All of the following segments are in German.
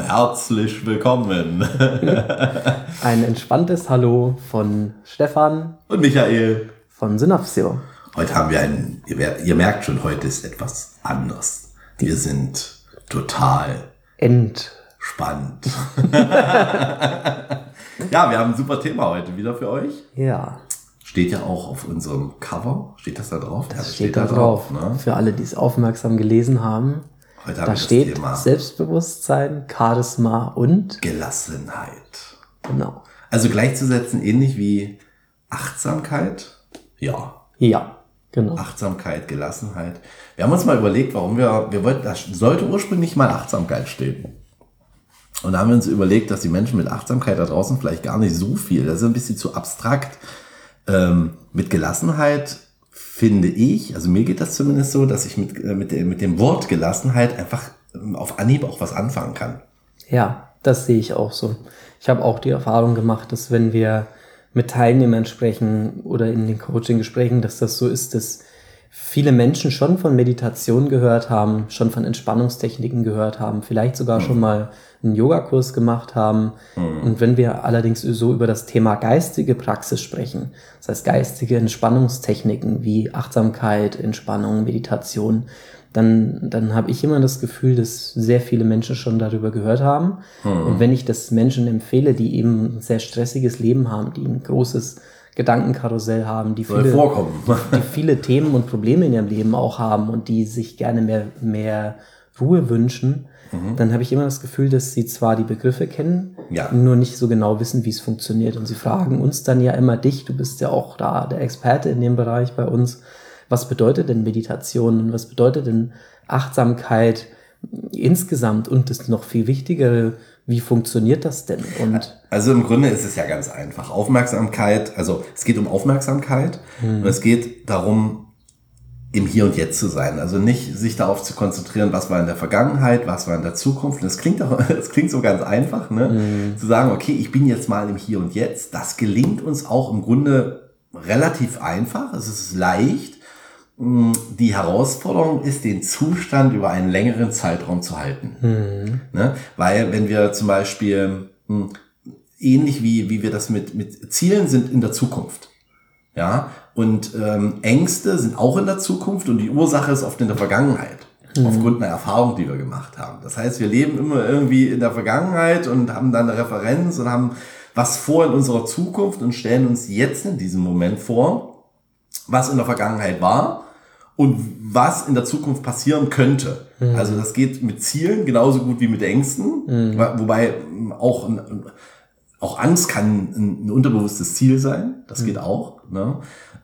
herzlich willkommen. Ein entspanntes Hallo von Stefan Und Michael. von Synapsio. Heute haben wir einen, ihr, ihr merkt schon, heute ist etwas anders. Wir sind total End. spannend. ja, wir haben ein super Thema heute wieder für euch. Ja, Steht ja auch auf unserem Cover. Steht das da drauf? Ja, das steht da drauf. ne? Für alle, die es aufmerksam gelesen haben. Heute Da steht das Thema Selbstbewusstsein, Charisma und Gelassenheit. genau. Also gleichzusetzen ähnlich wie Achtsamkeit. Ja, Ja, genau. Achtsamkeit, Gelassenheit. Wir haben uns mal überlegt, warum wir, wir wollten, da sollte ursprünglich mal Achtsamkeit stehen. Und da haben wir uns überlegt, dass die Menschen mit Achtsamkeit da draußen vielleicht gar nicht so viel, das ist ein bisschen zu abstrakt. Ähm, mit Gelassenheit finde ich, also mir geht das zumindest so, dass ich mit, äh, mit, dem, mit dem Wort Gelassenheit einfach ähm, auf Anhieb auch was anfangen kann. Ja, das sehe ich auch so. Ich habe auch die Erfahrung gemacht, dass wenn wir mit Teilnehmern sprechen oder in den Coaching-Gesprächen, dass das so ist, dass viele Menschen schon von Meditation gehört haben, schon von Entspannungstechniken gehört haben, vielleicht sogar schon mal einen Yogakurs gemacht haben. Und wenn wir allerdings so über das Thema geistige Praxis sprechen, das heißt geistige Entspannungstechniken wie Achtsamkeit, Entspannung, Meditation, dann, dann habe ich immer das Gefühl, dass sehr viele Menschen schon darüber gehört haben. Und wenn ich das Menschen empfehle, die eben ein sehr stressiges Leben haben, die ein großes Gedankenkarussell haben, die viele, vorkommen. die viele Themen und Probleme in ihrem Leben auch haben und die sich gerne mehr, mehr Ruhe wünschen, dann habe ich immer das Gefühl, dass sie zwar die Begriffe kennen, Ja. nur nicht so genau wissen, wie es funktioniert. Und sie fragen uns dann ja immer dich, du bist ja auch da der Experte in dem Bereich bei uns. Was bedeutet denn Meditation und was bedeutet denn Achtsamkeit insgesamt? Und das noch viel Wichtigere, wie funktioniert das denn? Und Also im Grunde ist es ja ganz einfach. Aufmerksamkeit, also es geht um Aufmerksamkeit und es geht darum, im Hier und Jetzt zu sein. Also nicht sich darauf zu konzentrieren, was war in der Vergangenheit, was war in der Zukunft. Das klingt auch, das klingt so ganz einfach, ne? Zu sagen, okay, ich bin jetzt mal im Hier und Jetzt. Das gelingt uns auch im Grunde relativ einfach. Es ist leicht. Mm, Die Herausforderung ist, den Zustand über einen längeren Zeitraum zu halten. Ne? Weil wenn wir zum Beispiel mh, ähnlich wie, wie wir das mit, mit Zielen sind in der Zukunft. Ja, und ähm, Ängste sind auch in der Zukunft und die Ursache ist oft in der Vergangenheit. Aufgrund einer Erfahrung, die wir gemacht haben. Das heißt, wir leben immer irgendwie in der Vergangenheit und haben dann eine Referenz und haben was vor in unserer Zukunft und stellen uns jetzt in diesem Moment vor, was in der Vergangenheit war und was in der Zukunft passieren könnte. Also das geht mit Zielen genauso gut wie mit Ängsten, Wo- wobei auch, ein- auch Angst kann ein, ein unterbewusstes Ziel sein, das geht auch. Ne?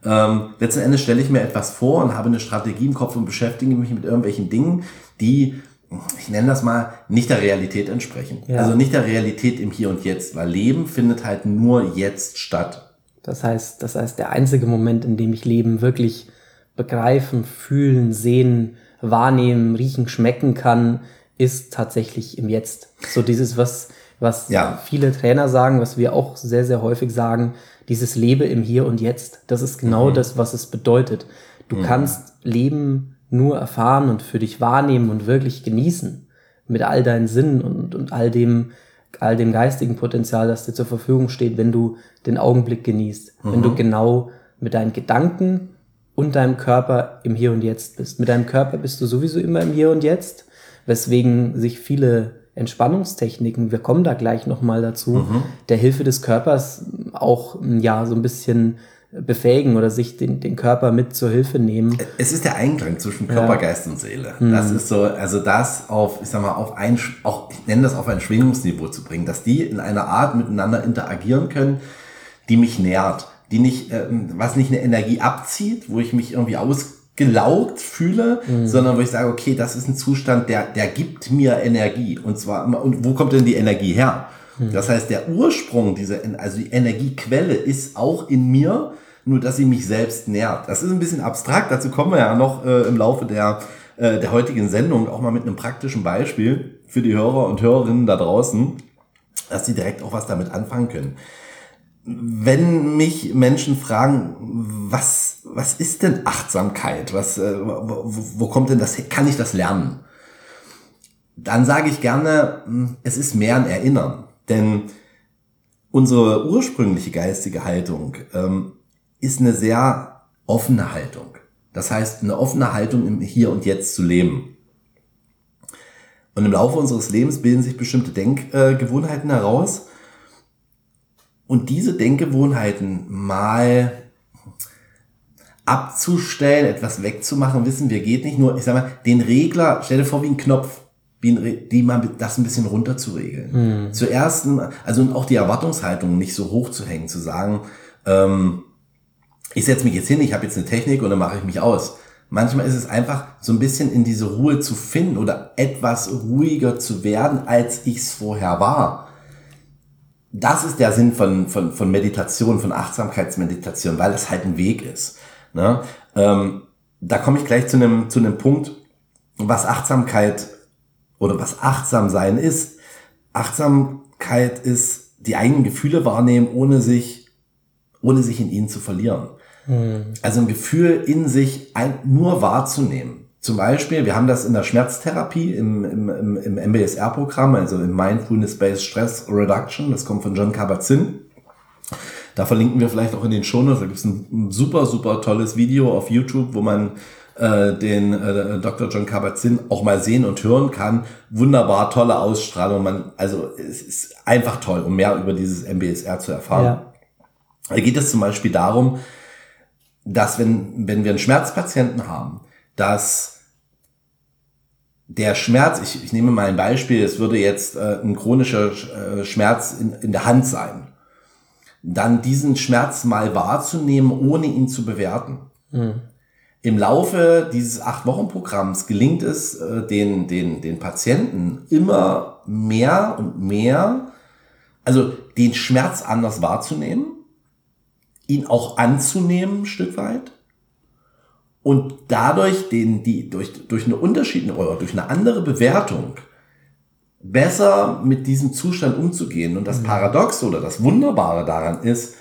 Ähm, letzten Endes stelle ich mir etwas vor und habe eine Strategie im Kopf und beschäftige mich mit irgendwelchen Dingen, die, ich nenne das mal, nicht der Realität entsprechen. Ja. Also nicht der Realität im Hier und Jetzt, weil Leben findet halt nur jetzt statt. Das heißt, das heißt, der einzige Moment, in dem ich Leben wirklich begreifen, fühlen, sehen, wahrnehmen, riechen, schmecken kann, ist tatsächlich im Jetzt. So dieses, was, was Ja. viele Trainer sagen, was wir auch sehr, sehr häufig sagen, dieses Lebe im Hier und Jetzt. Das ist genau das, was es bedeutet. Du kannst Leben nur erfahren und für dich wahrnehmen und wirklich genießen. Mit all deinen Sinnen und, und all dem, all dem geistigen Potenzial, das dir zur Verfügung steht, wenn du den Augenblick genießt. Wenn du genau mit deinen Gedanken und deinem Körper im Hier und Jetzt bist. Mit deinem Körper bist du sowieso immer im Hier und Jetzt, weswegen sich viele Entspannungstechniken, wir kommen da gleich nochmal dazu, der Hilfe des Körpers auch ja so ein bisschen befähigen oder sich den, den Körper mit zur Hilfe nehmen. Es ist der Einklang zwischen Körper, Geist und Seele. Das ist so, also das auf, ich sag mal, auf ein, auch, ich nenne das auf ein Schwingungsniveau zu bringen, dass die in einer Art miteinander interagieren können, die mich nährt, die nicht, ähm, was nicht eine Energie abzieht, wo ich mich irgendwie ausgelaugt fühle, sondern wo ich sage, okay, das ist ein Zustand, der, der gibt mir Energie. Und zwar, und wo kommt denn die Energie her? Das heißt, der Ursprung dieser, also die Energiequelle ist auch in mir, nur dass sie mich selbst nährt. Das ist ein bisschen abstrakt, dazu kommen wir ja noch äh, im Laufe der, äh, der heutigen Sendung auch mal mit einem praktischen Beispiel für die Hörer und Hörerinnen da draußen, dass sie direkt auch was damit anfangen können. Wenn mich Menschen fragen, was, was ist denn Achtsamkeit? Was, äh, wo, wo kommt denn das? Kann ich das lernen? Dann sage ich gerne, hm, es ist mehr ein Erinnern. Denn unsere ursprüngliche geistige Haltung ähm, ist eine sehr offene Haltung. Das heißt, eine offene Haltung im Hier und Jetzt zu leben. Und im Laufe unseres Lebens bilden sich bestimmte Denkgewohnheiten heraus. Und diese Denkgewohnheiten mal abzustellen, etwas wegzumachen, wissen wir geht nicht. Nur, ich sag mal, den Regler, stell dir vor wie ein Knopf, wie ein, die mal das ein bisschen runter zu regeln. Mhm. Zuerst, also auch die Erwartungshaltung nicht so hoch zu hängen, zu sagen, ähm, ich setze mich jetzt hin, ich habe jetzt eine Technik und dann mache ich mich aus. Manchmal ist es einfach so ein bisschen in diese Ruhe zu finden oder etwas ruhiger zu werden, als ich es vorher war. Das ist der Sinn von, von, von Meditation, von Achtsamkeitsmeditation, weil es halt ein Weg ist. Ne? Ähm, da komme ich gleich zu einem, zu einem Punkt, was Achtsamkeit oder was achtsam sein ist. Achtsamkeit ist die eigenen Gefühle wahrnehmen, ohne sich, ohne sich in ihnen zu verlieren. Mhm. Also ein Gefühl in sich ein, nur wahrzunehmen. Zum Beispiel, wir haben das in der Schmerztherapie im, im, im, im MBSR-Programm, also im Mindfulness-Based Stress Reduction, das kommt von John Kabat-Zinn. Da verlinken wir vielleicht auch in den Shownotes, da gibt es ein, ein, super, super tolles Video auf YouTube, wo man äh, den äh, Dr. John Kabat-Zinn auch mal sehen und hören kann. Wunderbar, tolle Ausstrahlung. Man, also es ist einfach toll, um mehr über dieses MBSR zu erfahren. Ja. Da geht es zum Beispiel darum, dass wenn, wenn wir einen Schmerzpatienten haben, dass der Schmerz, ich, ich nehme mal ein Beispiel, es würde jetzt äh, ein chronischer äh, Schmerz in, in der Hand sein, dann diesen Schmerz mal wahrzunehmen, ohne ihn zu bewerten. Mhm. Im Laufe dieses Acht-Wochen-Programms gelingt es äh, den, den, den Patienten immer mehr und mehr, also den Schmerz anders wahrzunehmen ihn auch anzunehmen, ein Stück weit. Und dadurch den, die, durch, durch eine Unterschied oder durch eine andere Bewertung besser mit diesem Zustand umzugehen. Und das mhm. Paradox oder das Wunderbare daran ist,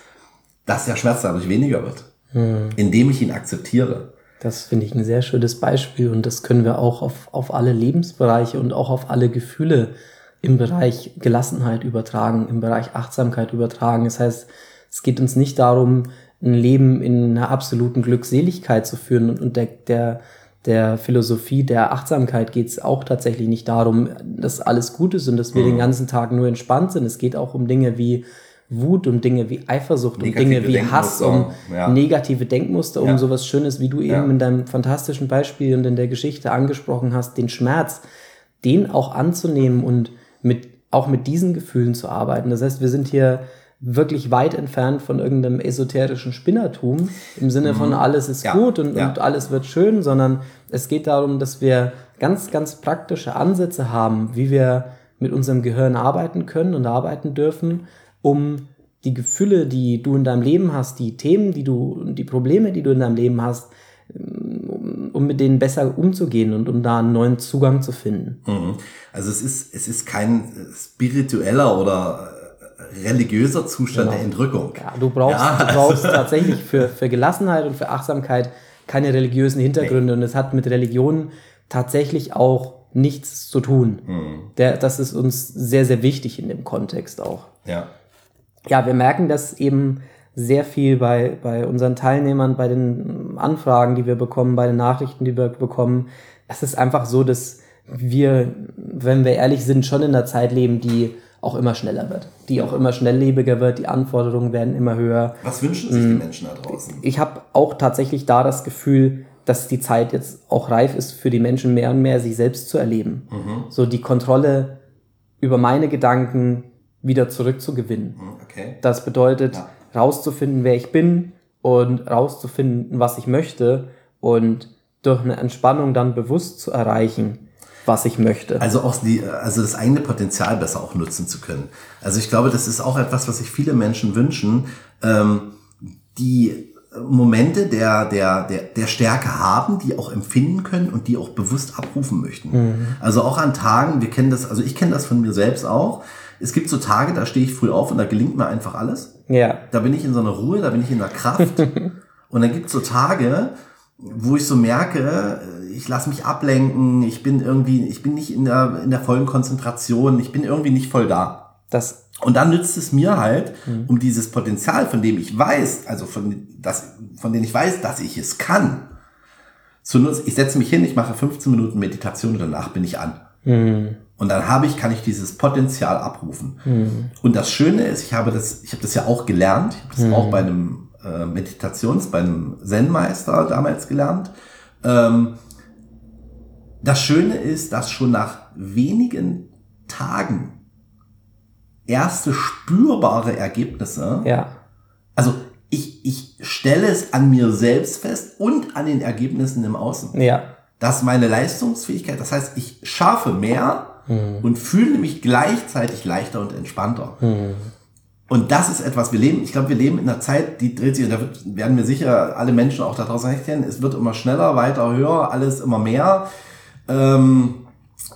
dass der Schmerz dadurch weniger wird, mhm. indem ich ihn akzeptiere. Das finde ich ein sehr schönes Beispiel und das können wir auch auf, auf alle Lebensbereiche und auch auf alle Gefühle im Bereich Gelassenheit übertragen, im Bereich Achtsamkeit übertragen. Das heißt, es geht uns nicht darum, ein Leben in einer absoluten Glückseligkeit zu führen und, und der, der, der Philosophie der Achtsamkeit geht es auch tatsächlich nicht darum, dass alles gut ist und dass wir mhm. den ganzen Tag nur entspannt sind. Es geht auch um Dinge wie Wut, um Dinge wie Eifersucht, negative um Dinge wie Hass, um ja. negative Denkmuster, um ja. sowas Schönes, wie du eben ja. in deinem fantastischen Beispiel und in der Geschichte angesprochen hast, den Schmerz, den auch anzunehmen und mit, auch mit diesen Gefühlen zu arbeiten. Das heißt, wir sind hier wirklich weit entfernt von irgendeinem esoterischen Spinnertum im Sinne von mhm. alles ist ja, gut und, ja. und alles wird schön, sondern es geht darum, dass wir ganz, ganz praktische Ansätze haben, wie wir mit unserem Gehirn arbeiten können und arbeiten dürfen, um die Gefühle, die du in deinem Leben hast, die Themen, die du, die Probleme, die du in deinem Leben hast, um mit denen besser umzugehen und um da einen neuen Zugang zu finden. Mhm. Also es ist, es ist kein spiritueller oder religiöser Zustand genau. der Entrückung. Ja, du brauchst, ja. du brauchst tatsächlich für, für Gelassenheit und für Achtsamkeit keine religiösen Hintergründe nee. und es hat mit Religion tatsächlich auch nichts zu tun. Mhm. Der, das ist uns sehr, sehr wichtig in dem Kontext auch. Ja. Ja, wir merken das eben sehr viel bei, bei unseren Teilnehmern, bei den Anfragen, die wir bekommen, bei den Nachrichten, die wir bekommen. Es ist einfach so, dass wir, wenn wir ehrlich sind, schon in der Zeit leben, die auch immer schneller wird, die auch immer schnelllebiger wird, die Anforderungen werden immer höher. Was wünschen sich die mm. Menschen da draußen? Ich habe auch tatsächlich da das Gefühl, dass die Zeit jetzt auch reif ist für die Menschen mehr und mehr sich selbst zu erleben. Mhm. So die Kontrolle über meine Gedanken wieder zurückzugewinnen. Mhm, okay. Das bedeutet, ja. rauszufinden, wer ich bin und rauszufinden, was ich möchte und durch eine Entspannung dann bewusst zu erreichen, was ich möchte. Also auch die, also das eigene Potenzial besser auch nutzen zu können. Also ich glaube, das ist auch etwas, was sich viele Menschen wünschen, ähm, die Momente der, der, der, der Stärke haben, die auch empfinden können und die auch bewusst abrufen möchten. Mhm. Also auch an Tagen, wir kennen das, also ich kenne das von mir selbst auch. Es gibt so Tage, da stehe ich früh auf und da gelingt mir einfach alles. Ja. Da bin ich in so einer Ruhe, da bin ich in der Kraft. und dann gibt es so Tage, wo ich so merke, ich lasse mich ablenken, ich bin irgendwie, ich bin nicht in der, in der vollen Konzentration, ich bin irgendwie nicht voll da. Das und dann nützt es mir halt, mhm. um dieses Potenzial, von dem ich weiß, also von, das, von dem ich weiß, dass ich es kann, zu nutzen. Ich setze mich hin, ich mache 15 Minuten Meditation und danach bin ich an. Mhm. Und dann habe ich, kann ich dieses Potenzial abrufen. Mhm. Und das Schöne ist, ich habe das, ich habe das ja auch gelernt. Ich habe das mhm. auch bei einem äh, Meditations, bei einem Zen-Meister damals gelernt. Ähm, das Schöne ist, dass schon nach wenigen Tagen erste spürbare Ergebnisse. Ja. Also ich, ich stelle es an mir selbst fest und an den Ergebnissen im Außen. Ja. Dass meine Leistungsfähigkeit, das heißt, ich schaffe mehr mhm. und fühle mich gleichzeitig leichter und entspannter. Mhm. Und das ist etwas, wir leben, ich glaube, wir leben in einer Zeit, die dreht sich, und da werden mir sicher alle Menschen auch da draußen recht kennen, es wird immer schneller, weiter, höher, alles immer mehr. Ähm,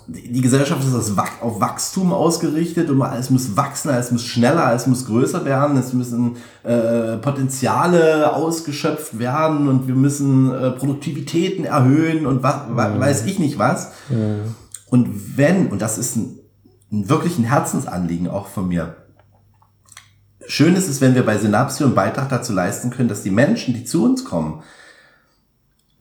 die Gesellschaft ist auf Wachstum ausgerichtet und alles muss wachsen, alles muss schneller, alles muss größer werden, es müssen äh, Potenziale ausgeschöpft werden und wir müssen äh, Produktivitäten erhöhen und was, mhm. weiß ich nicht was. Mhm. Und wenn, und das ist ein, ein wirklich ein Herzensanliegen auch von mir, schön ist es, wenn wir bei Synapsio einen Beitrag dazu leisten können, dass die Menschen, die zu uns kommen,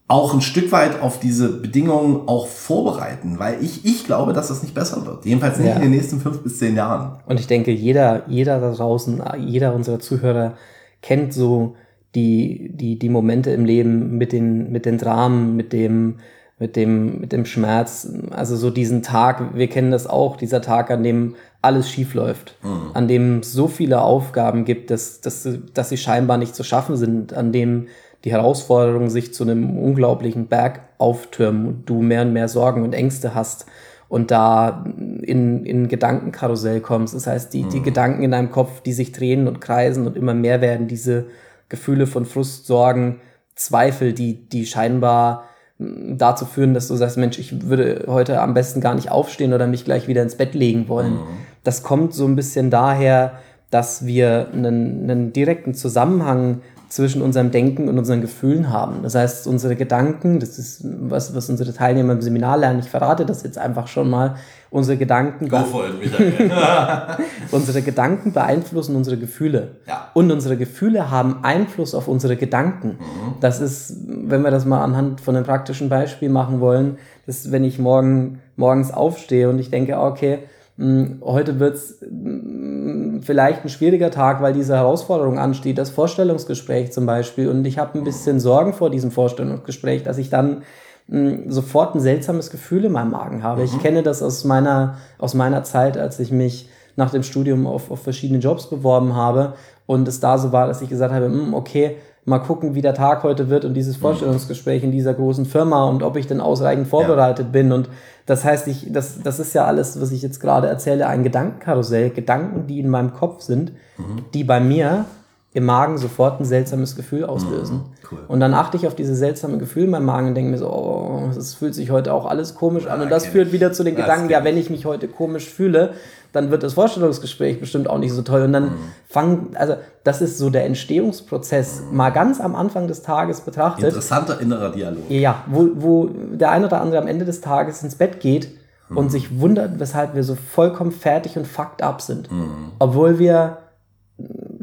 auch ein Stück weit auf diese Bedingungen auch vorbereiten, weil ich, ich glaube, dass das nicht besser wird. Jedenfalls nicht ja. in den nächsten fünf bis zehn Jahren. Und ich denke, jeder, jeder da draußen, jeder unserer Zuhörer kennt so die, die, die Momente im Leben mit den, mit den Dramen, mit dem, mit dem, mit dem Schmerz. Also so diesen Tag, wir kennen das auch, dieser Tag, an dem alles schief läuft, mhm. an dem so viele Aufgaben gibt, dass, dass, dass sie scheinbar nicht zu schaffen sind, an dem die Herausforderung sich zu einem unglaublichen Berg auftürmen und du mehr und mehr Sorgen und Ängste hast und da in, in Gedankenkarussell kommst. Das heißt, die, die mhm. Gedanken in deinem Kopf, die sich drehen und kreisen und immer mehr werden, diese Gefühle von Frust, Sorgen, Zweifel, die, die scheinbar dazu führen, dass du sagst, Mensch, ich würde heute am besten gar nicht aufstehen oder mich gleich wieder ins Bett legen wollen. Mhm. Das kommt so ein bisschen daher, dass wir einen, einen direkten Zusammenhang zwischen unserem Denken und unseren Gefühlen haben. Das heißt, unsere Gedanken, das ist was, was unsere Teilnehmer im Seminar lernen, ich verrate das jetzt einfach schon mal, unsere Gedanken, Go for it, unsere Gedanken beeinflussen unsere Gefühle. Ja. Und unsere Gefühle haben Einfluss auf unsere Gedanken. Mhm. Das ist, wenn wir das mal anhand von einem praktischen Beispiel machen wollen, dass wenn ich morgen, morgens aufstehe und ich denke, okay, heute wird es hm, vielleicht ein schwieriger Tag, weil diese Herausforderung ansteht, das Vorstellungsgespräch zum Beispiel. Und ich habe ein bisschen Sorgen vor diesem Vorstellungsgespräch, dass ich dann hm, sofort ein seltsames Gefühl in meinem Magen habe. Mhm. Ich kenne das aus meiner, aus meiner Zeit, als ich mich nach dem Studium auf, auf verschiedene Jobs beworben habe und es da so war, dass ich gesagt habe, okay, mal gucken, wie der Tag heute wird und dieses Vorstellungsgespräch in dieser großen Firma und ob ich denn ausreichend vorbereitet ja. bin. Und das heißt, ich, das, das ist ja alles, was ich jetzt gerade erzähle, ein Gedankenkarussell, Gedanken, die in meinem Kopf sind, mhm. die bei mir im Magen sofort ein seltsames Gefühl auslösen. Mhm, cool. Und dann achte ich auf diese seltsame Gefühl in meinem Magen und denke mir so, oh, es fühlt sich heute auch alles komisch an. Und das führt wieder zu den Gedanken, ja, wenn ich mich heute komisch fühle, dann wird das Vorstellungsgespräch bestimmt auch nicht so toll. Und dann mhm. fangen, also das ist so der Entstehungsprozess, mhm. mal ganz am Anfang des Tages betrachtet. Interessanter innerer Dialog. Ja, wo, wo der eine oder andere am Ende des Tages ins Bett geht mhm. und sich wundert, weshalb wir so vollkommen fertig und fucked up sind. Mhm. Obwohl wir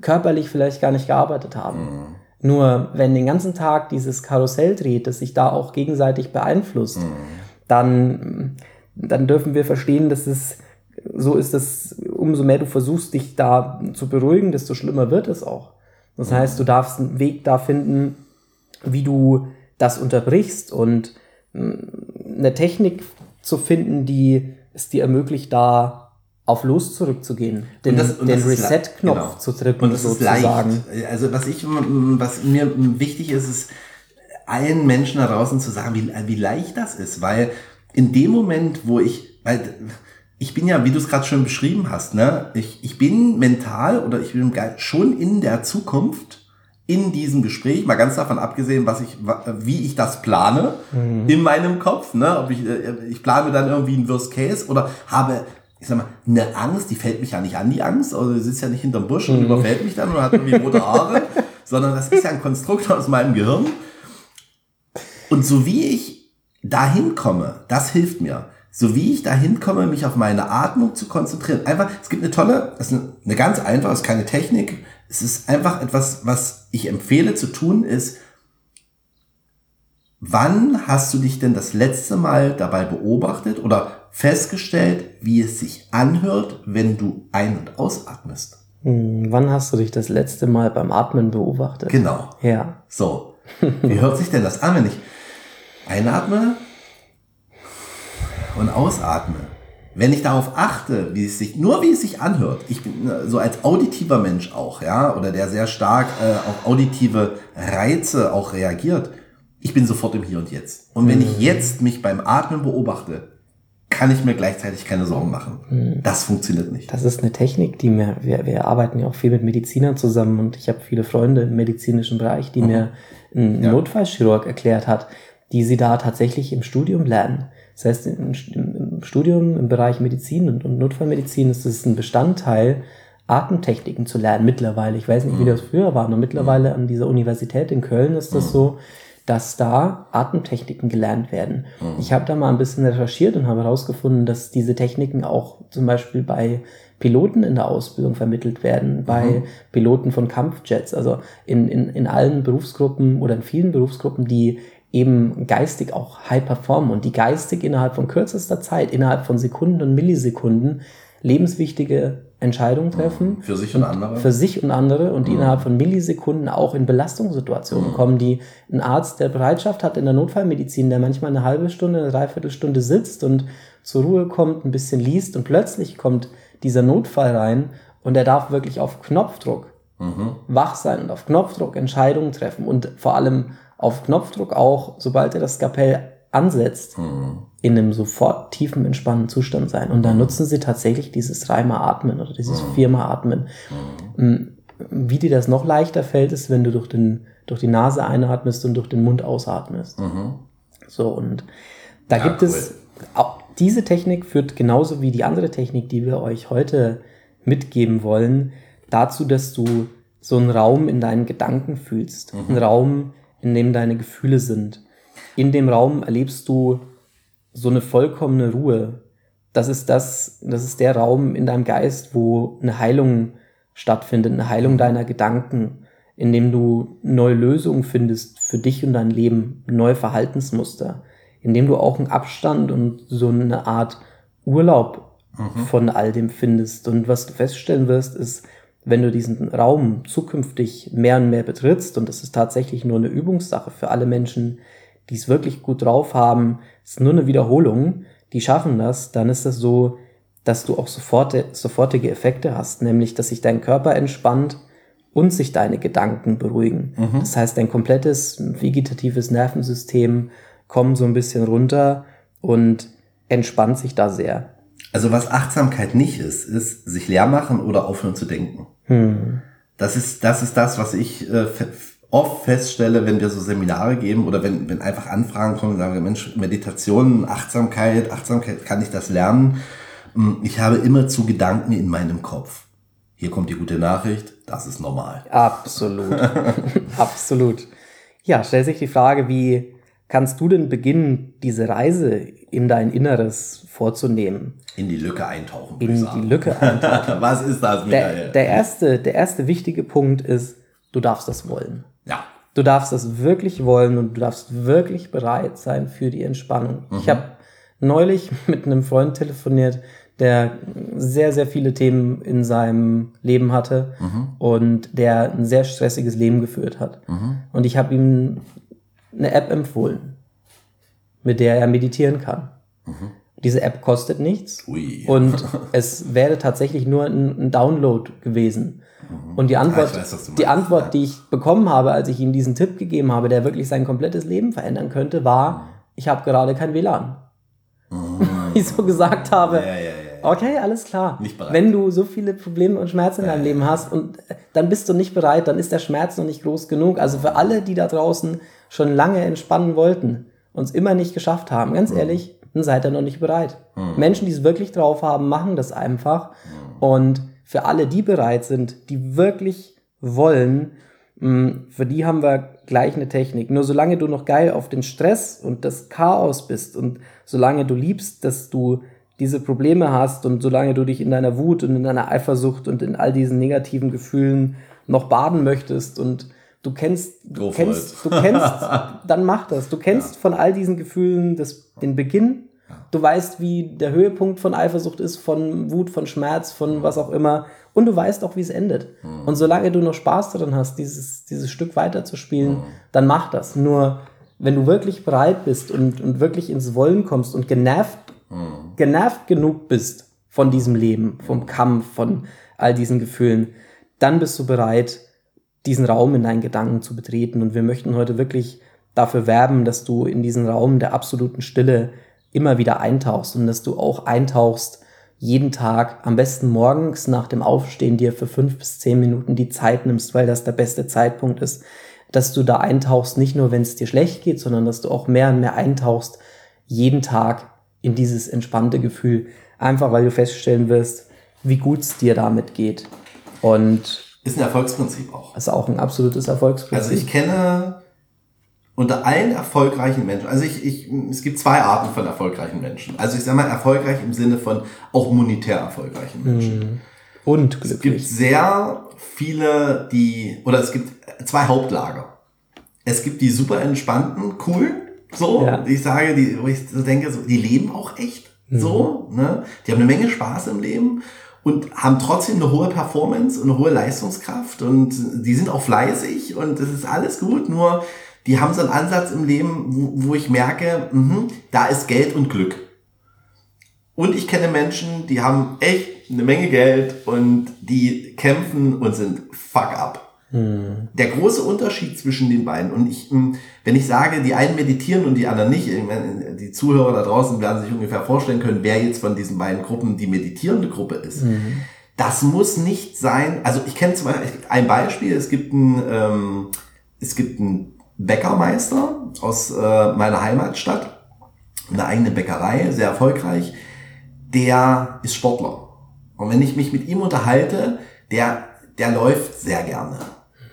körperlich vielleicht gar nicht gearbeitet haben. Mhm. Nur wenn den ganzen Tag dieses Karussell dreht, das sich da auch gegenseitig beeinflusst, mhm. dann, dann dürfen wir verstehen, dass es so ist, dass umso mehr du versuchst, dich da zu beruhigen, desto schlimmer wird es auch. Das heißt, du darfst einen Weg da finden, wie du das unterbrichst und mm, eine Technik zu finden, die es dir ermöglicht, da auf Los zurückzugehen, den, den Reset-Knopf genau. zu drücken, und das sozusagen. Ist leicht. Also was ich, was mir wichtig ist, ist allen Menschen da draußen zu sagen, wie, wie leicht das ist, weil in dem Moment, wo ich, weil ich bin ja, wie du es gerade schon beschrieben hast, ne, ich, ich bin mental oder ich bin schon in der Zukunft in diesem Gespräch, mal ganz davon abgesehen, was ich, wie ich das plane mhm. in meinem Kopf, ne, ob ich, äh, ich plane dann irgendwie ein Worst Case oder habe, ich sag mal, eine Angst, die fällt mich ja nicht an, die Angst, also sie sitzt ja nicht hinterm Busch und mhm. überfällt mich dann und hat irgendwie rote Haare, sondern das ist ja ein Konstrukt aus meinem Gehirn. Und so wie ich dahin komme, das hilft mir so wie ich dahin komme, mich auf meine Atmung zu konzentrieren. Einfach, es gibt eine tolle, das ist eine, eine ganz einfache, es ist keine Technik. Es ist einfach etwas, was ich empfehle zu tun, ist, wann hast du dich denn das letzte Mal dabei beobachtet oder festgestellt, wie es sich anhört, wenn du ein- und ausatmest? Hm, wann hast du dich das letzte Mal beim Atmen beobachtet? Genau. Ja. So. Wie hört sich denn das an, wenn ich einatme und ausatme, wenn ich darauf achte, wie es sich, nur wie es sich anhört, ich bin äh, so als auditiver Mensch auch, ja, oder der sehr stark äh, auf auditive Reize auch reagiert, ich bin sofort im Hier und Jetzt. Und wenn ich mhm. jetzt mich beim Atmen beobachte, kann ich mir gleichzeitig keine Sorgen machen. Mhm. Das funktioniert nicht. Das ist eine Technik, die mir, wir, wir arbeiten ja auch viel mit Medizinern zusammen und ich habe viele Freunde im medizinischen Bereich, die mhm. mir ein ja. Notfallchirurg erklärt hat, die sie da tatsächlich im Studium lernen. Das heißt, im, im Studium im Bereich Medizin und, und Notfallmedizin ist es ein Bestandteil, Atemtechniken zu lernen mittlerweile. Ich weiß nicht, wie mhm. das früher war, nur mittlerweile an dieser Universität in Köln ist das mhm. so, dass da Atemtechniken gelernt werden. Mhm. Ich habe da mal ein bisschen recherchiert und habe herausgefunden, dass diese Techniken auch zum Beispiel bei Piloten in der Ausbildung vermittelt werden, bei mhm. Piloten von Kampfjets, also in, in, in allen Berufsgruppen oder in vielen Berufsgruppen, die eben geistig auch high performen und die geistig innerhalb von kürzester Zeit, innerhalb von Sekunden und Millisekunden lebenswichtige Entscheidungen treffen. Für sich und andere. Für sich und andere und die mhm. innerhalb von Millisekunden auch in Belastungssituationen mhm. kommen, die ein Arzt, der Bereitschaft hat in der Notfallmedizin, der manchmal eine halbe Stunde, eine Dreiviertelstunde sitzt und zur Ruhe kommt, ein bisschen liest und plötzlich kommt dieser Notfall rein und er darf wirklich auf Knopfdruck mhm. wach sein und auf Knopfdruck Entscheidungen treffen und vor allem auf Knopfdruck auch, sobald er das Skapell ansetzt, mhm. in einem sofort tiefen, entspannten Zustand sein. Und dann mhm. nutzen sie tatsächlich dieses dreimal Atmen oder dieses mhm. viermal Atmen. Mhm. Wie dir das noch leichter fällt, ist, wenn du durch, den, durch die Nase einatmest und durch den Mund ausatmest. Mhm. So, und da ja, gibt cool. es, auch diese Technik führt genauso wie die andere Technik, die wir euch heute mitgeben wollen, dazu, dass du so einen Raum in deinen Gedanken fühlst. Mhm. Einen Raum, in dem deine Gefühle sind. In dem Raum erlebst du so eine vollkommene Ruhe. Das ist das, das ist der Raum in deinem Geist, wo eine Heilung stattfindet, eine Heilung deiner Gedanken, in dem du neue Lösungen findest für dich und dein Leben, neue Verhaltensmuster, in dem du auch einen Abstand und so eine Art Urlaub mhm. von all dem findest. Und was du feststellen wirst, ist, wenn du diesen Raum zukünftig mehr und mehr betrittst, und das ist tatsächlich nur eine Übungssache für alle Menschen, die es wirklich gut drauf haben, es ist nur eine Wiederholung, die schaffen das, dann ist das so, dass du auch sofort, sofortige Effekte hast, nämlich, dass sich dein Körper entspannt und sich deine Gedanken beruhigen. Mhm. Das heißt, dein komplettes vegetatives Nervensystem kommt so ein bisschen runter und entspannt sich da sehr. Also was Achtsamkeit nicht ist, ist sich leer machen oder aufhören zu denken. Hm. Das ist, das ist das, was ich äh, oft feststelle, wenn wir so Seminare geben oder wenn, wenn einfach Anfragen kommen und sagen, Mensch, Meditation, Achtsamkeit, Achtsamkeit, kann ich das lernen? Hm, ich habe immer zu Gedanken in meinem Kopf. Hier kommt die gute Nachricht, das ist normal. Absolut. Absolut. Ja, stellt sich die Frage, wie kannst du denn beginnen, diese Reise in dein Inneres vorzunehmen? In die Lücke eintauchen. In die Lücke eintauchen. Was ist das, Michael? Der, der, erste, der erste wichtige Punkt ist, du darfst das wollen. Ja. Du darfst das wirklich wollen und du darfst wirklich bereit sein für die Entspannung. Mhm. Ich habe neulich mit einem Freund telefoniert, der sehr, sehr viele Themen in seinem Leben hatte mhm. und der ein sehr stressiges Leben geführt hat. Mhm. Und ich habe ihm eine App empfohlen, mit der er meditieren kann. Mhm. Diese App kostet nichts Ui. und es wäre tatsächlich nur ein, ein Download gewesen. Mhm. Und die Antwort, ah, weiß, die Antwort, die ich bekommen habe, als ich ihm diesen Tipp gegeben habe, der wirklich sein komplettes Leben verändern könnte, war, mhm. ich habe gerade kein WLAN. Mhm. ich so gesagt habe. Ja, ja, ja. Okay, alles klar. Wenn du so viele Probleme und Schmerzen in deinem Leben hast und äh, dann bist du nicht bereit, dann ist der Schmerz noch nicht groß genug. Also für alle, die da draußen schon lange entspannen wollten und es immer nicht geschafft haben, ganz ehrlich, dann seid ihr noch nicht bereit. Menschen, die es wirklich drauf haben, machen das einfach. Und für alle, die bereit sind, die wirklich wollen, mh, für die haben wir gleich eine Technik. Nur solange du noch geil auf den Stress und das Chaos bist und solange du liebst, dass du diese Probleme hast und solange du dich in deiner Wut und in deiner Eifersucht und in all diesen negativen Gefühlen noch baden möchtest und du kennst, du kennst, du kennst, dann mach das. Du kennst von all diesen Gefühlen das, den Beginn. Du weißt, wie der Höhepunkt von Eifersucht ist, von Wut, von Schmerz, von was auch immer. Und du weißt auch, wie es endet. Und solange du noch Spaß daran hast, dieses, dieses Stück weiterzuspielen, dann mach das. Nur, wenn du wirklich bereit bist und, und wirklich ins Wollen kommst und genervt, genervt genug bist von diesem Leben, vom Kampf, von all diesen Gefühlen, dann bist du bereit, diesen Raum in deinen Gedanken zu betreten. Und wir möchten heute wirklich dafür werben, dass du in diesen Raum der absoluten Stille immer wieder eintauchst und dass du auch eintauchst, jeden Tag, am besten morgens nach dem Aufstehen dir für fünf bis zehn Minuten die Zeit nimmst, weil das der beste Zeitpunkt ist, dass du da eintauchst, nicht nur wenn es dir schlecht geht, sondern dass du auch mehr und mehr eintauchst, jeden Tag in dieses entspannte Gefühl. Einfach weil du feststellen wirst, wie gut es dir damit geht. Und Ist ein Erfolgsprinzip auch. ist auch ein absolutes Erfolgsprinzip. Also ich kenne unter allen erfolgreichen Menschen, also ich, ich, es gibt zwei Arten von erfolgreichen Menschen. Also ich sage mal erfolgreich im Sinne von auch monetär erfolgreichen Menschen. und Es gibt glücklich. sehr viele, die, oder es gibt zwei Hauptlager. Es gibt die super entspannten, coolen, so, Ja. ich sage, die, wo ich so denke, so, die leben auch echt, so, ne? Die haben eine Menge Spaß im Leben und haben trotzdem eine hohe Performance und eine hohe Leistungskraft und die sind auch fleißig und das ist alles gut, nur die haben so einen Ansatz im Leben, wo, wo ich merke, mhm, da ist Geld und Glück. Und ich kenne Menschen, die haben echt eine Menge Geld und die kämpfen und sind fuck up. Der große Unterschied zwischen den beiden und ich, mh, wenn ich sage, die einen meditieren und die anderen nicht, meine, die Zuhörer da draußen werden sich ungefähr vorstellen können, wer jetzt von diesen beiden Gruppen die meditierende Gruppe ist. Das muss nicht sein. Also ich kenne zum Beispiel ein Beispiel. Es gibt einen, ähm, es gibt einen Bäckermeister aus äh, meiner Heimatstadt, eine eigene Bäckerei, sehr erfolgreich. Der ist Sportler. Und wenn ich mich mit ihm unterhalte, der, der läuft sehr gerne.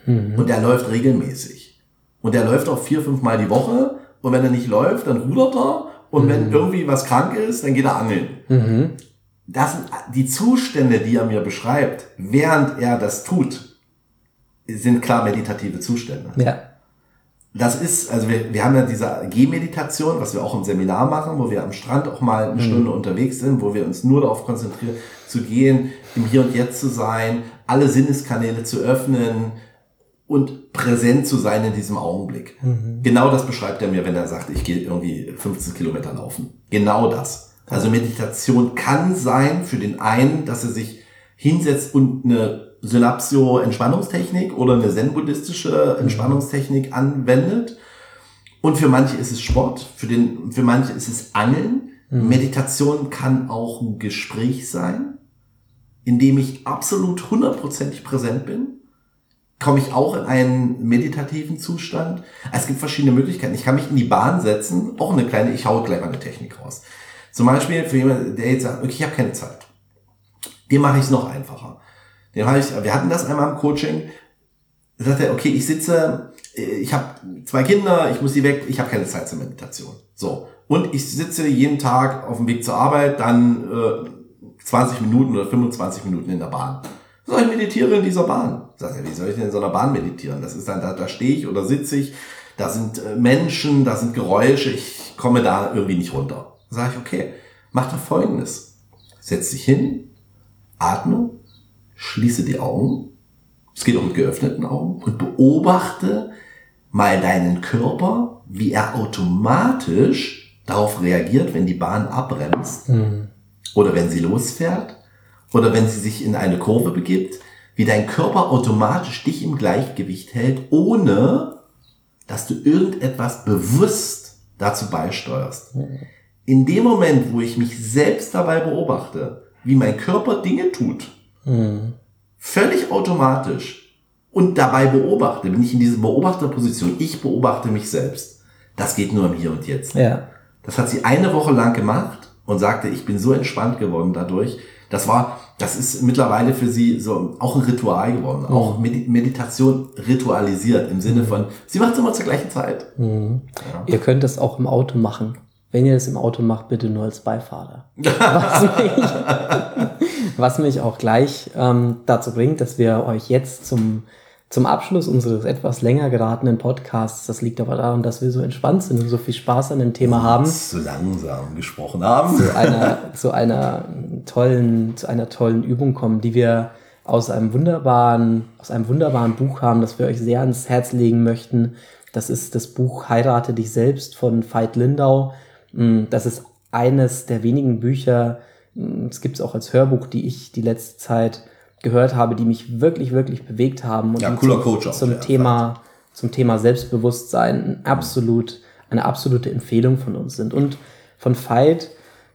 Und der läuft regelmäßig. Und der läuft auch vier, fünf Mal die Woche. Und wenn er nicht läuft, dann rudert er. Und wenn irgendwie was krank ist, dann geht er angeln. Mhm. Das sind die Zustände, die er mir beschreibt, während er das tut, sind klar meditative Zustände. Ja. Das ist, also wir, wir haben ja diese Gehmeditation, was wir auch im Seminar machen, wo wir am Strand auch mal eine Stunde unterwegs sind, wo wir uns nur darauf konzentrieren, zu gehen, im Hier und Jetzt zu sein, alle Sinneskanäle zu öffnen und präsent zu sein in diesem Augenblick. Genau das beschreibt er mir, wenn er sagt, ich gehe irgendwie 15 Kilometer laufen. Genau das. Also Meditation kann sein für den einen, dass er sich hinsetzt und eine Synapsio-Entspannungstechnik oder eine zen-buddhistische Entspannungstechnik anwendet. Und für manche ist es Sport, für, den, für manche ist es Angeln. Meditation kann auch ein Gespräch sein, in dem ich absolut hundertprozentig präsent bin. Komme ich auch in einen meditativen Zustand. Es gibt verschiedene Möglichkeiten. Ich kann mich in die Bahn setzen, auch eine kleine, ich haue gleich mal eine Technik raus. Zum Beispiel für jemanden, der jetzt sagt, okay, ich habe keine Zeit. Dem mache ich es noch einfacher. Den habe ich, wir hatten das einmal im Coaching. Da sagt er, okay, ich sitze, ich habe zwei Kinder, ich muss die weg, ich habe keine Zeit zur Meditation. So. Und ich sitze jeden Tag auf dem Weg zur Arbeit, dann äh, 20 Minuten oder 25 Minuten in der Bahn. So, ich meditiere in dieser Bahn. Sagt er, wie soll ich denn in so einer Bahn meditieren? Das ist dann, da, da stehe ich oder sitze ich, da sind äh, Menschen, da sind Geräusche, ich komme da irgendwie nicht runter. Da sage ich, okay, mach doch folgendes. Setz dich hin, atme, schließe die Augen, es geht auch mit geöffneten Augen, und beobachte mal deinen Körper, wie er automatisch darauf reagiert, wenn die Bahn abbremst oder wenn sie losfährt oder wenn sie sich in eine Kurve begibt, wie dein Körper automatisch dich im Gleichgewicht hält, ohne dass du irgendetwas bewusst dazu beisteuerst. in dem Moment, wo ich mich selbst dabei beobachte, wie mein Körper Dinge tut, mhm. völlig automatisch und dabei beobachte, bin ich in dieser Beobachterposition, ich beobachte mich selbst. Das geht nur im Hier und Jetzt. Ja. Das hat sie eine Woche lang gemacht und sagte, ich bin so entspannt geworden dadurch. Das war, das ist mittlerweile für sie so auch ein Ritual geworden. Mhm. Auch Meditation ritualisiert im Sinne von, sie macht es immer zur gleichen Zeit. Mhm. Ja. Ihr könnt das auch im Auto machen. Wenn ihr das im Auto macht, bitte nur als Beifahrer. was, mich, was mich auch gleich ähm, dazu bringt, dass wir euch jetzt zum zum Abschluss unseres etwas länger geratenen Podcasts, das liegt aber daran, dass wir so entspannt sind und so viel Spaß an dem Thema haben. So langsam gesprochen haben. Zu einer, zu einer tollen, zu einer tollen Übung kommen, die wir aus einem wunderbaren, aus einem wunderbaren Buch haben, das wir euch sehr ans Herz legen möchten. Das ist das Buch Heirate dich selbst von Veit Lindau. Mm, das ist eines der wenigen Bücher, mm, es gibt es auch als Hörbuch, die ich die letzte Zeit gehört habe, die mich wirklich, wirklich bewegt haben und ja, cooler zum, Coach auch, zum Thema, zum Thema Selbstbewusstsein absolut, eine absolute Empfehlung von uns sind. Und von Veit,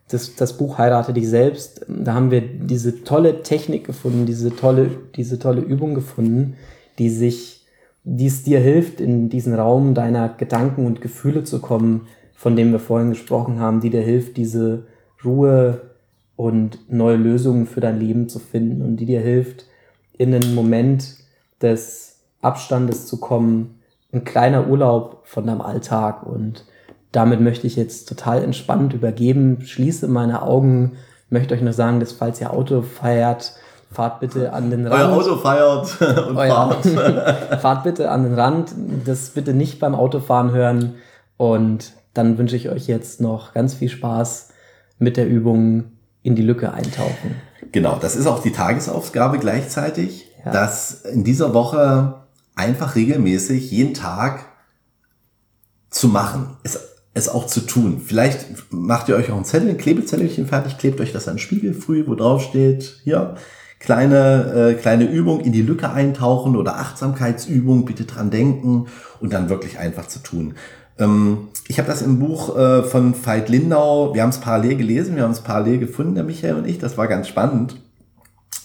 das, das Buch Heirate dich selbst, da haben wir diese tolle Technik gefunden, diese tolle, diese tolle Übung gefunden, die sich, die es dir hilft, in diesen Raum deiner Gedanken und Gefühle zu kommen, von dem wir vorhin gesprochen haben, die dir hilft, diese Ruhe und neue Lösungen für dein Leben zu finden und die dir hilft, in einen Moment des Abstandes zu kommen, ein kleiner Urlaub von deinem Alltag und damit möchte ich jetzt total entspannt übergeben, schließe meine Augen, möchte euch nur sagen, dass falls ihr Auto feiert, fahrt bitte an den Rand. Euer Auto feiert und euer, fahrt. fahrt bitte an den Rand, das bitte nicht beim Autofahren hören und dann wünsche ich euch jetzt noch ganz viel Spaß mit der Übung in die Lücke eintauchen. Genau, das ist auch die Tagesaufgabe gleichzeitig, ja. dass in dieser Woche einfach regelmäßig jeden Tag zu machen, es, es auch zu tun. Vielleicht macht ihr euch auch ein Zettel, ein Klebezettelchen fertig, klebt euch das an den Spiegel früh, wo drauf steht, hier, kleine, äh, kleine Übung in die Lücke eintauchen oder Achtsamkeitsübung, bitte dran denken und dann wirklich einfach zu tun. Ähm, ich habe das im Buch äh, von Veit Lindau, wir haben es parallel gelesen, wir haben es parallel gefunden, der Michael und ich. Das war ganz spannend.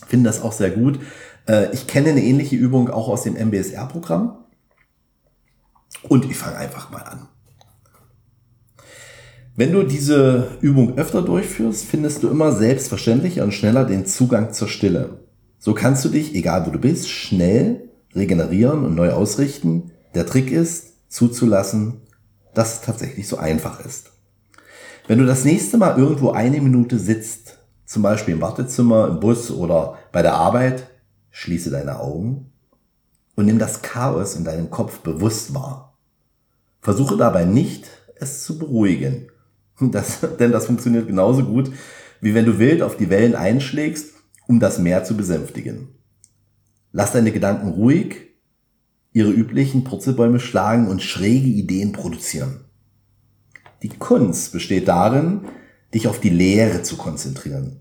Finde das auch sehr gut. Äh, ich kenne eine ähnliche Übung auch aus dem MBSR-Programm. Und ich fange einfach mal an. Wenn du diese Übung öfter durchführst, findest du immer selbstverständlicher und schneller den Zugang zur Stille. So kannst du dich, egal wo du bist, schnell regenerieren und neu ausrichten. Der Trick ist, zuzulassen, dass es tatsächlich so einfach ist. Wenn du das nächste Mal irgendwo eine Minute sitzt, zum Beispiel im Wartezimmer, im Bus oder bei der Arbeit, schließe deine Augen und nimm das Chaos in deinem Kopf bewusst wahr. Versuche dabei nicht, es zu beruhigen. Das, denn das funktioniert genauso gut, wie wenn du wild auf die Wellen einschlägst, um das Meer zu besänftigen. Lass deine Gedanken ruhig ihre üblichen Purzelbäume schlagen und schräge Ideen produzieren. Die Kunst besteht darin, dich auf die Lehre zu konzentrieren.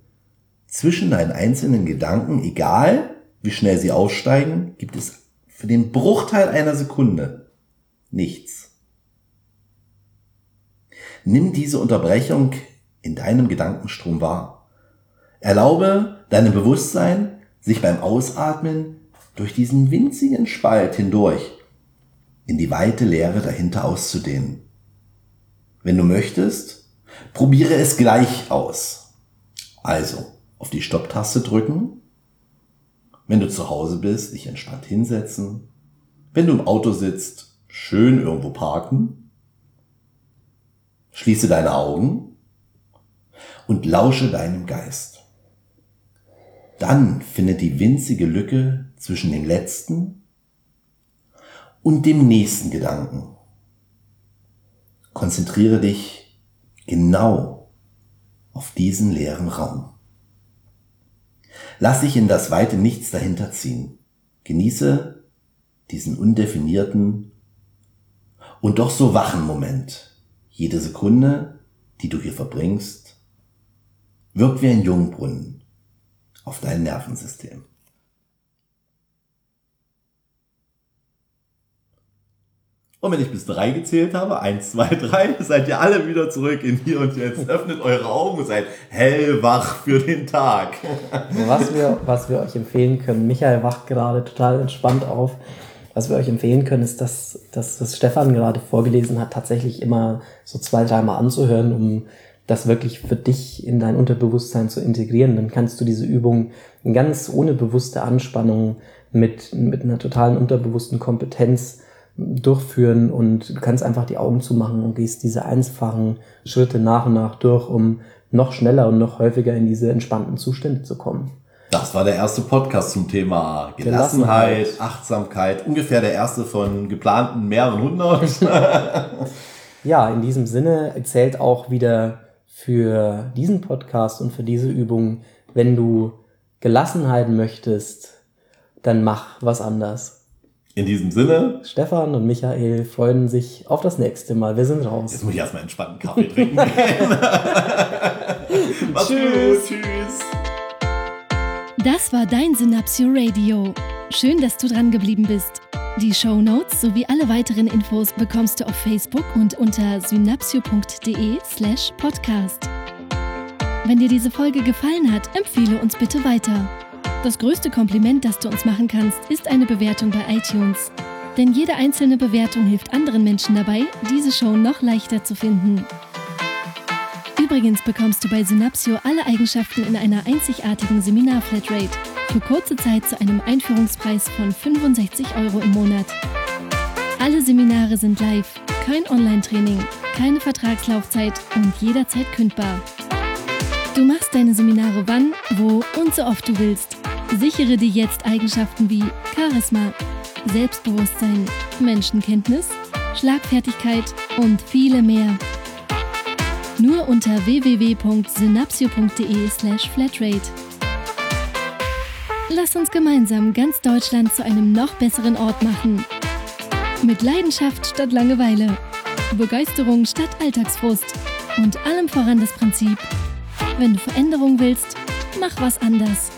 Zwischen deinen einzelnen Gedanken, egal wie schnell sie aussteigen, gibt es für den Bruchteil einer Sekunde nichts. Nimm diese Unterbrechung in deinem Gedankenstrom wahr. Erlaube deinem Bewusstsein, sich beim Ausatmen durch diesen winzigen Spalt hindurch in die weite Leere dahinter auszudehnen. Wenn du möchtest, probiere es gleich aus. Also, auf die Stopptaste drücken. Wenn du zu Hause bist, dich entspannt hinsetzen. Wenn du im Auto sitzt, schön irgendwo parken. Schließe deine Augen und lausche deinem Geist. Dann findet die winzige Lücke zwischen dem letzten und dem nächsten Gedanken. Konzentriere dich genau auf diesen leeren Raum. Lass dich in das weite Nichts dahinter ziehen. Genieße diesen undefinierten und doch so wachen Moment. Jede Sekunde, die du hier verbringst, wirkt wie ein Jungbrunnen auf dein Nervensystem. Und wenn ich bis drei gezählt habe, eins, zwei, drei, seid ihr alle wieder zurück in hier und jetzt. Öffnet eure Augen und seid hellwach für den Tag. Was wir, was wir euch empfehlen können, Michael wacht gerade total entspannt auf. Was wir euch empfehlen können, ist, dass, dass das Stefan gerade vorgelesen hat, tatsächlich immer so zwei, dreimal anzuhören, um das wirklich für dich in dein Unterbewusstsein zu integrieren. Dann kannst du diese Übung ganz ohne bewusste Anspannung mit, mit einer totalen unterbewussten Kompetenz durchführen und du kannst einfach die Augen zumachen und gehst diese einfachen Schritte nach und nach durch, um noch schneller und noch häufiger in diese entspannten Zustände zu kommen. Das war der erste Podcast zum Thema Gelassenheit, Gelassenheit. Achtsamkeit. Ungefähr der erste von geplanten mehreren hundert. ja, in diesem Sinne zählt auch wieder für diesen Podcast und für diese Übung, wenn du Gelassenheit möchtest, dann mach was anders. In diesem Sinne. Stefan und Michael freuen sich auf das nächste Mal. Wir sind raus. Jetzt muss ich erstmal entspannten Kaffee trinken. Mach's Tschüss. Gut. Tschüss. Das war dein Synapsio Radio. Schön, dass du dran geblieben bist. Die Show Notes sowie alle weiteren Infos bekommst du auf Facebook und unter synapsio.de/slash podcast. Wenn dir diese Folge gefallen hat, empfehle uns bitte weiter. Das größte Kompliment, das du uns machen kannst, ist eine Bewertung bei iTunes. Denn jede einzelne Bewertung hilft anderen Menschen dabei, diese Show noch leichter zu finden. Übrigens bekommst du bei Synapsio alle Eigenschaften in einer einzigartigen Seminar-Flatrate für kurze Zeit zu einem Einführungspreis von 65 Euro im Monat. Alle Seminare sind live, kein Online-Training, keine Vertragslaufzeit und jederzeit kündbar. Du machst deine Seminare wann, wo und so oft du willst Sichere dir jetzt Eigenschaften wie Charisma, Selbstbewusstsein, Menschenkenntnis, Schlagfertigkeit und viele mehr. Nur unter www.synapsio.de/flatrate. Lass uns gemeinsam ganz Deutschland zu einem noch besseren Ort machen. Mit Leidenschaft statt Langeweile, Begeisterung statt Alltagsfrust und allem voran das Prinzip: Wenn du Veränderung willst, mach was anders.